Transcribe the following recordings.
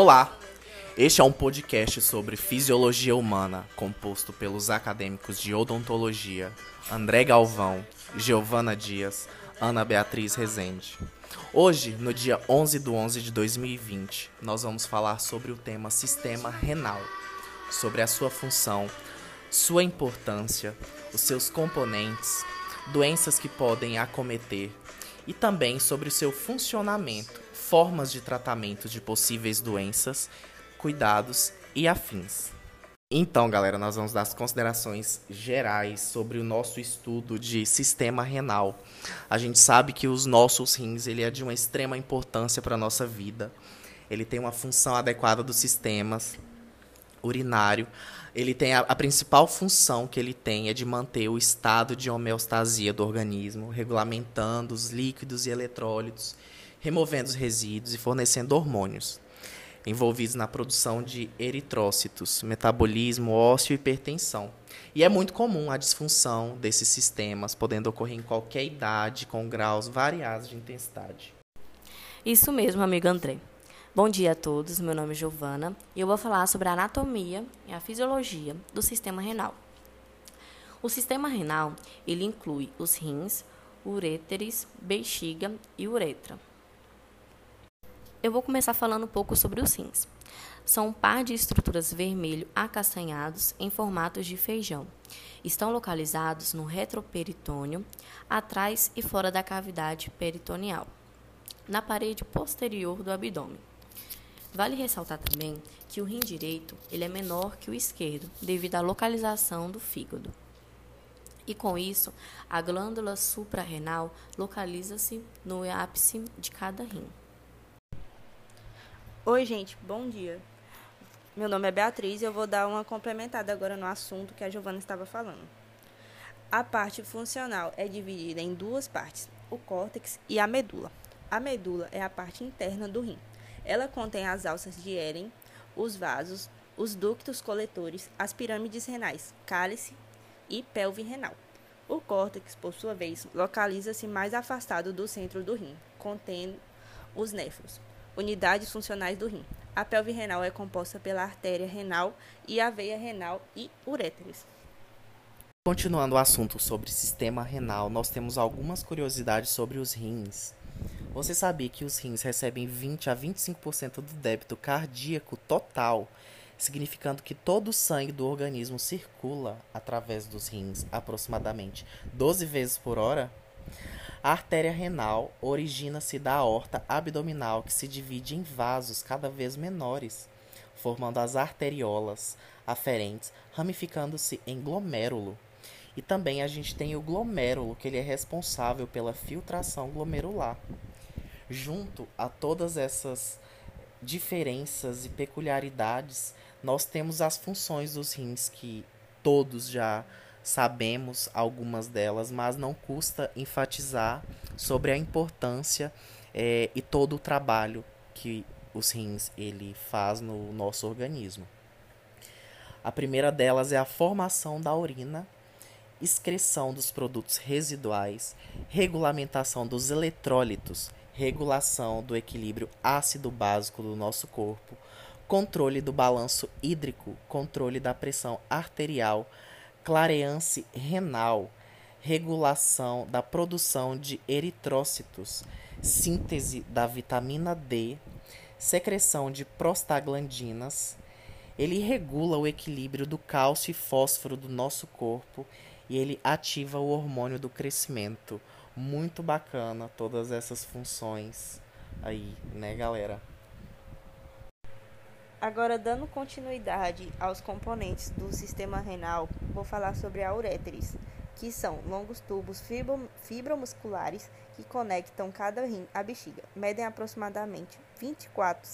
Olá! Este é um podcast sobre fisiologia humana, composto pelos acadêmicos de odontologia André Galvão, Giovana Dias, Ana Beatriz Rezende. Hoje, no dia 11 de 11 de 2020, nós vamos falar sobre o tema sistema renal, sobre a sua função, sua importância, os seus componentes, doenças que podem acometer e também sobre o seu funcionamento, formas de tratamento de possíveis doenças, cuidados e afins. Então, galera, nós vamos dar as considerações gerais sobre o nosso estudo de sistema renal. A gente sabe que os nossos rins ele é de uma extrema importância para a nossa vida. Ele tem uma função adequada dos sistemas urinário. Ele tem a, a principal função que ele tem é de manter o estado de homeostasia do organismo, regulamentando os líquidos e eletrólitos, removendo os resíduos e fornecendo hormônios envolvidos na produção de eritrócitos, metabolismo ósseo e hipertensão. E é muito comum a disfunção desses sistemas, podendo ocorrer em qualquer idade, com graus variados de intensidade. Isso mesmo, amigo André. Bom dia a todos, meu nome é Giovana e eu vou falar sobre a anatomia e a fisiologia do sistema renal. O sistema renal, ele inclui os rins, uréteres, bexiga e uretra. Eu vou começar falando um pouco sobre os rins. São um par de estruturas vermelho acastanhados em formatos de feijão. Estão localizados no retroperitônio, atrás e fora da cavidade peritoneal, na parede posterior do abdômen. Vale ressaltar também que o rim direito ele é menor que o esquerdo, devido à localização do fígado. E com isso, a glândula suprarrenal localiza-se no ápice de cada rim. Oi, gente, bom dia. Meu nome é Beatriz e eu vou dar uma complementada agora no assunto que a Giovana estava falando. A parte funcional é dividida em duas partes, o córtex e a medula. A medula é a parte interna do rim. Ela contém as alças de Ehring, os vasos, os ductos coletores, as pirâmides renais, cálice e pelve renal. O córtex, por sua vez, localiza-se mais afastado do centro do rim, contendo os néfros unidades funcionais do rim. A pelve renal é composta pela artéria renal e a veia renal e uréteres. Continuando o assunto sobre sistema renal, nós temos algumas curiosidades sobre os rins. Você sabia que os rins recebem 20 a 25% do débito cardíaco total, significando que todo o sangue do organismo circula através dos rins aproximadamente 12 vezes por hora? A artéria renal origina-se da aorta abdominal, que se divide em vasos cada vez menores, formando as arteriolas aferentes, ramificando-se em glomérulo. E também a gente tem o glomérulo, que ele é responsável pela filtração glomerular. Junto a todas essas diferenças e peculiaridades, nós temos as funções dos rins que todos já sabemos algumas delas, mas não custa enfatizar sobre a importância é, e todo o trabalho que os rins ele faz no nosso organismo. A primeira delas é a formação da urina, excreção dos produtos residuais, regulamentação dos eletrólitos, regulação do equilíbrio ácido-básico do nosso corpo, controle do balanço hídrico, controle da pressão arterial, clareance renal, regulação da produção de eritrócitos, síntese da vitamina D, secreção de prostaglandinas. Ele regula o equilíbrio do cálcio e fósforo do nosso corpo e ele ativa o hormônio do crescimento. Muito bacana todas essas funções aí, né, galera? Agora, dando continuidade aos componentes do sistema renal, vou falar sobre a uréteres, que são longos tubos fibromusculares que conectam cada rim à bexiga. Medem aproximadamente 24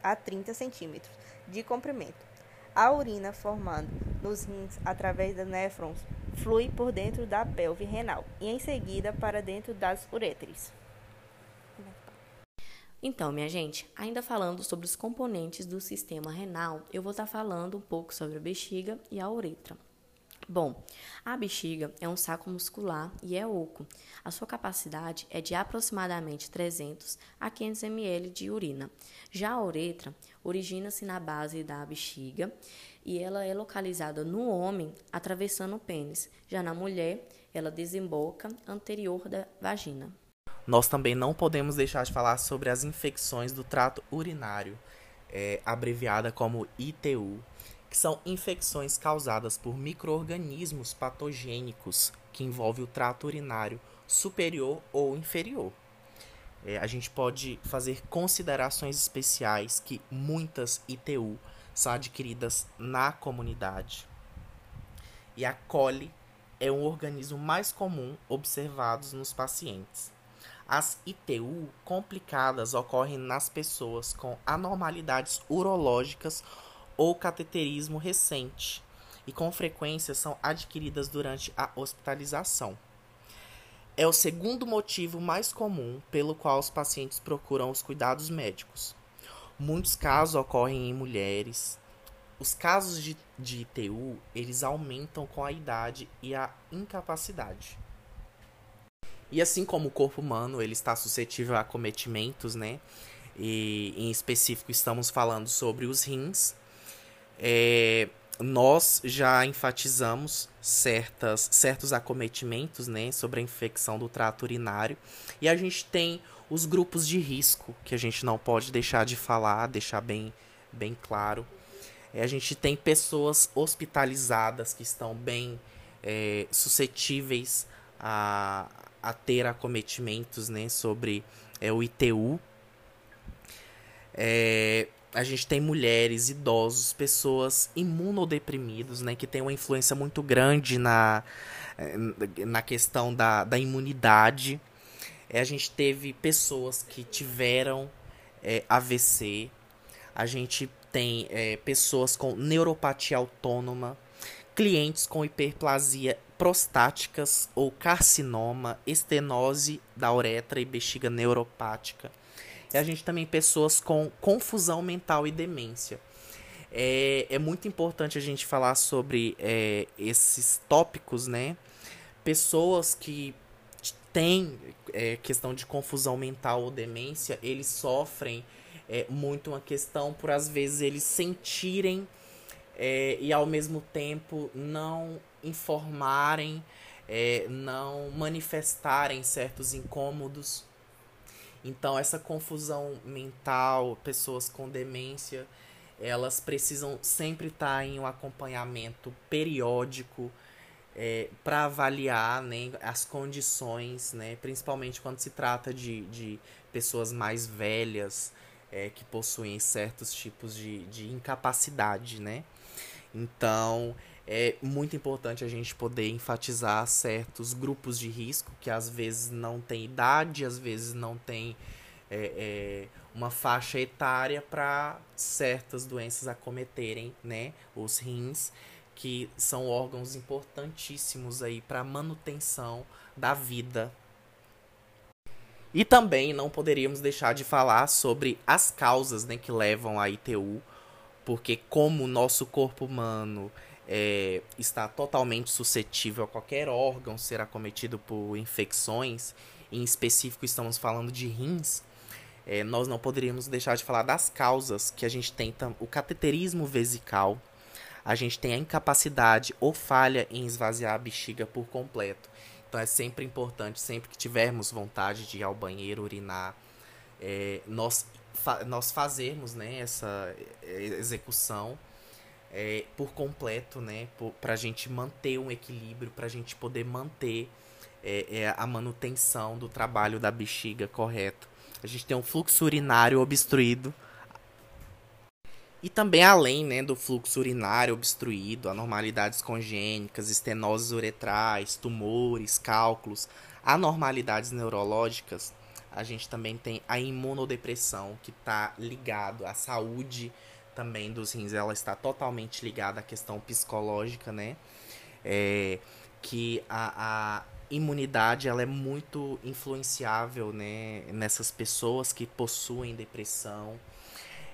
a 30 centímetros de comprimento. A urina formando nos rins através dos néfrons flui por dentro da pelve renal e em seguida para dentro das uréteres. Então, minha gente, ainda falando sobre os componentes do sistema renal, eu vou estar falando um pouco sobre a bexiga e a uretra. Bom, a bexiga é um saco muscular e é oco. A sua capacidade é de aproximadamente 300 a 500 ml de urina. Já a uretra origina-se na base da bexiga e ela é localizada no homem atravessando o pênis. Já na mulher, ela desemboca anterior da vagina. Nós também não podemos deixar de falar sobre as infecções do trato urinário, é, abreviada como ITU que são infecções causadas por microorganismos patogênicos que envolvem o trato urinário superior ou inferior. É, a gente pode fazer considerações especiais que muitas ITU são adquiridas na comunidade. E a coli é um organismo mais comum observados nos pacientes. As ITU complicadas ocorrem nas pessoas com anormalidades urológicas ou cateterismo recente e com frequência são adquiridas durante a hospitalização. É o segundo motivo mais comum pelo qual os pacientes procuram os cuidados médicos. Muitos casos ocorrem em mulheres. Os casos de, de ITU, eles aumentam com a idade e a incapacidade. E assim como o corpo humano, ele está suscetível a acometimentos, né? E em específico estamos falando sobre os rins, é, nós já enfatizamos certas, certos acometimentos né, sobre a infecção do trato urinário e a gente tem os grupos de risco que a gente não pode deixar de falar, deixar bem, bem claro. É, a gente tem pessoas hospitalizadas que estão bem é, suscetíveis a, a ter acometimentos né, sobre é, o ITU. É, a gente tem mulheres, idosos, pessoas imunodeprimidos, né, que tem uma influência muito grande na, eh, na questão da, da imunidade. É, a gente teve pessoas que tiveram é, AVC, a gente tem é, pessoas com neuropatia autônoma, clientes com hiperplasia prostáticas ou carcinoma, estenose da uretra e bexiga neuropática e a gente também pessoas com confusão mental e demência. É, é muito importante a gente falar sobre é, esses tópicos, né? Pessoas que têm é, questão de confusão mental ou demência, eles sofrem é, muito uma questão por às vezes eles sentirem é, e ao mesmo tempo não informarem, é, não manifestarem certos incômodos. Então, essa confusão mental, pessoas com demência, elas precisam sempre estar em um acompanhamento periódico é, para avaliar né, as condições, né, principalmente quando se trata de, de pessoas mais velhas é, que possuem certos tipos de, de incapacidade. Né? Então, é muito importante a gente poder enfatizar certos grupos de risco que às vezes não tem idade, às vezes não tem é, é, uma faixa etária para certas doenças acometerem né, os rins, que são órgãos importantíssimos aí para manutenção da vida. E também não poderíamos deixar de falar sobre as causas né, que levam à ITU, porque como o nosso corpo humano é, está totalmente suscetível a qualquer órgão ser acometido por infecções, em específico estamos falando de rins, é, nós não poderíamos deixar de falar das causas que a gente tem o cateterismo vesical, a gente tem a incapacidade ou falha em esvaziar a bexiga por completo. Então é sempre importante, sempre que tivermos vontade de ir ao banheiro, urinar, é, nós, fa nós fazermos né, essa é, execução é, por completo, né? Para a gente manter um equilíbrio, para a gente poder manter é, é, a manutenção do trabalho da bexiga correto. A gente tem um fluxo urinário obstruído. E também além né, do fluxo urinário obstruído, anormalidades congênicas, estenoses uretrais, tumores, cálculos, anormalidades neurológicas, a gente também tem a imunodepressão, que está ligado à saúde também dos rins, ela está totalmente ligada à questão psicológica, né? É, que a, a imunidade ela é muito influenciável, né? Nessas pessoas que possuem depressão.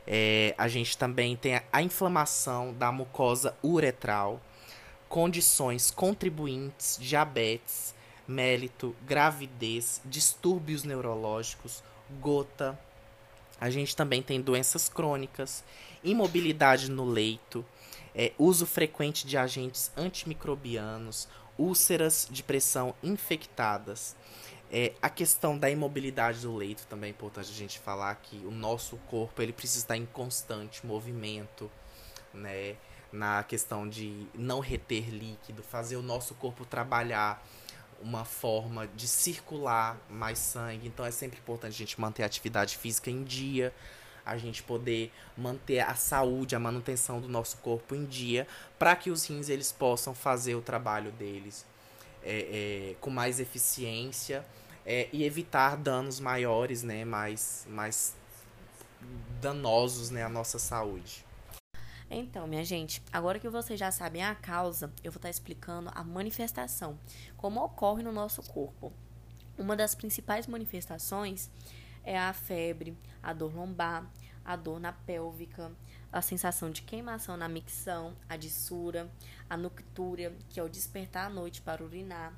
É, a gente também tem a, a inflamação da mucosa uretral, condições contribuintes, diabetes, mélito, gravidez, distúrbios neurológicos, gota. A gente também tem doenças crônicas, imobilidade no leito, é, uso frequente de agentes antimicrobianos, úlceras de pressão infectadas. É, a questão da imobilidade do leito também é importante a gente falar que o nosso corpo ele precisa estar em constante movimento, né? Na questão de não reter líquido, fazer o nosso corpo trabalhar uma forma de circular mais sangue. Então é sempre importante a gente manter a atividade física em dia, a gente poder manter a saúde, a manutenção do nosso corpo em dia, para que os rins eles possam fazer o trabalho deles é, é, com mais eficiência é, e evitar danos maiores, né, mais, mais danosos né, à nossa saúde. Então, minha gente, agora que vocês já sabem a causa, eu vou estar explicando a manifestação, como ocorre no nosso corpo. Uma das principais manifestações é a febre, a dor lombar, a dor na pélvica, a sensação de queimação na micção, a dissura, a noctúria, que é o despertar à noite para urinar.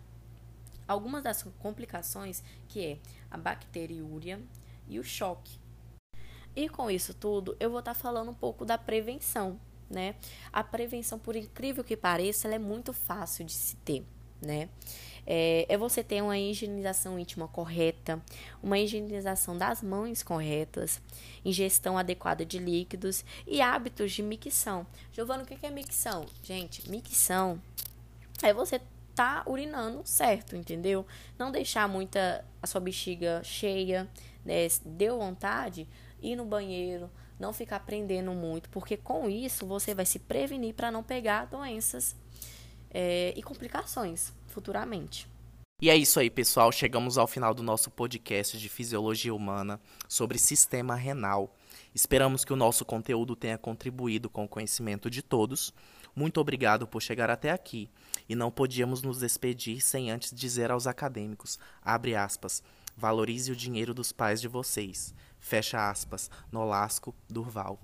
Algumas das complicações que é a bacteriúria e o choque, e com isso tudo, eu vou estar tá falando um pouco da prevenção, né? A prevenção, por incrível que pareça, ela é muito fácil de se ter, né? É, é você ter uma higienização íntima correta, uma higienização das mãos corretas, ingestão adequada de líquidos e hábitos de micção. Giovana, o que é micção? Gente, micção é você tá urinando certo, entendeu? Não deixar muita a sua bexiga cheia, né? Deu vontade, ir no banheiro, não ficar prendendo muito, porque com isso você vai se prevenir para não pegar doenças é, e complicações futuramente. E é isso aí, pessoal. Chegamos ao final do nosso podcast de Fisiologia Humana sobre sistema renal. Esperamos que o nosso conteúdo tenha contribuído com o conhecimento de todos. Muito obrigado por chegar até aqui. E não podíamos nos despedir sem antes dizer aos acadêmicos, abre aspas, valorize o dinheiro dos pais de vocês. Fecha aspas. Nolasco Durval.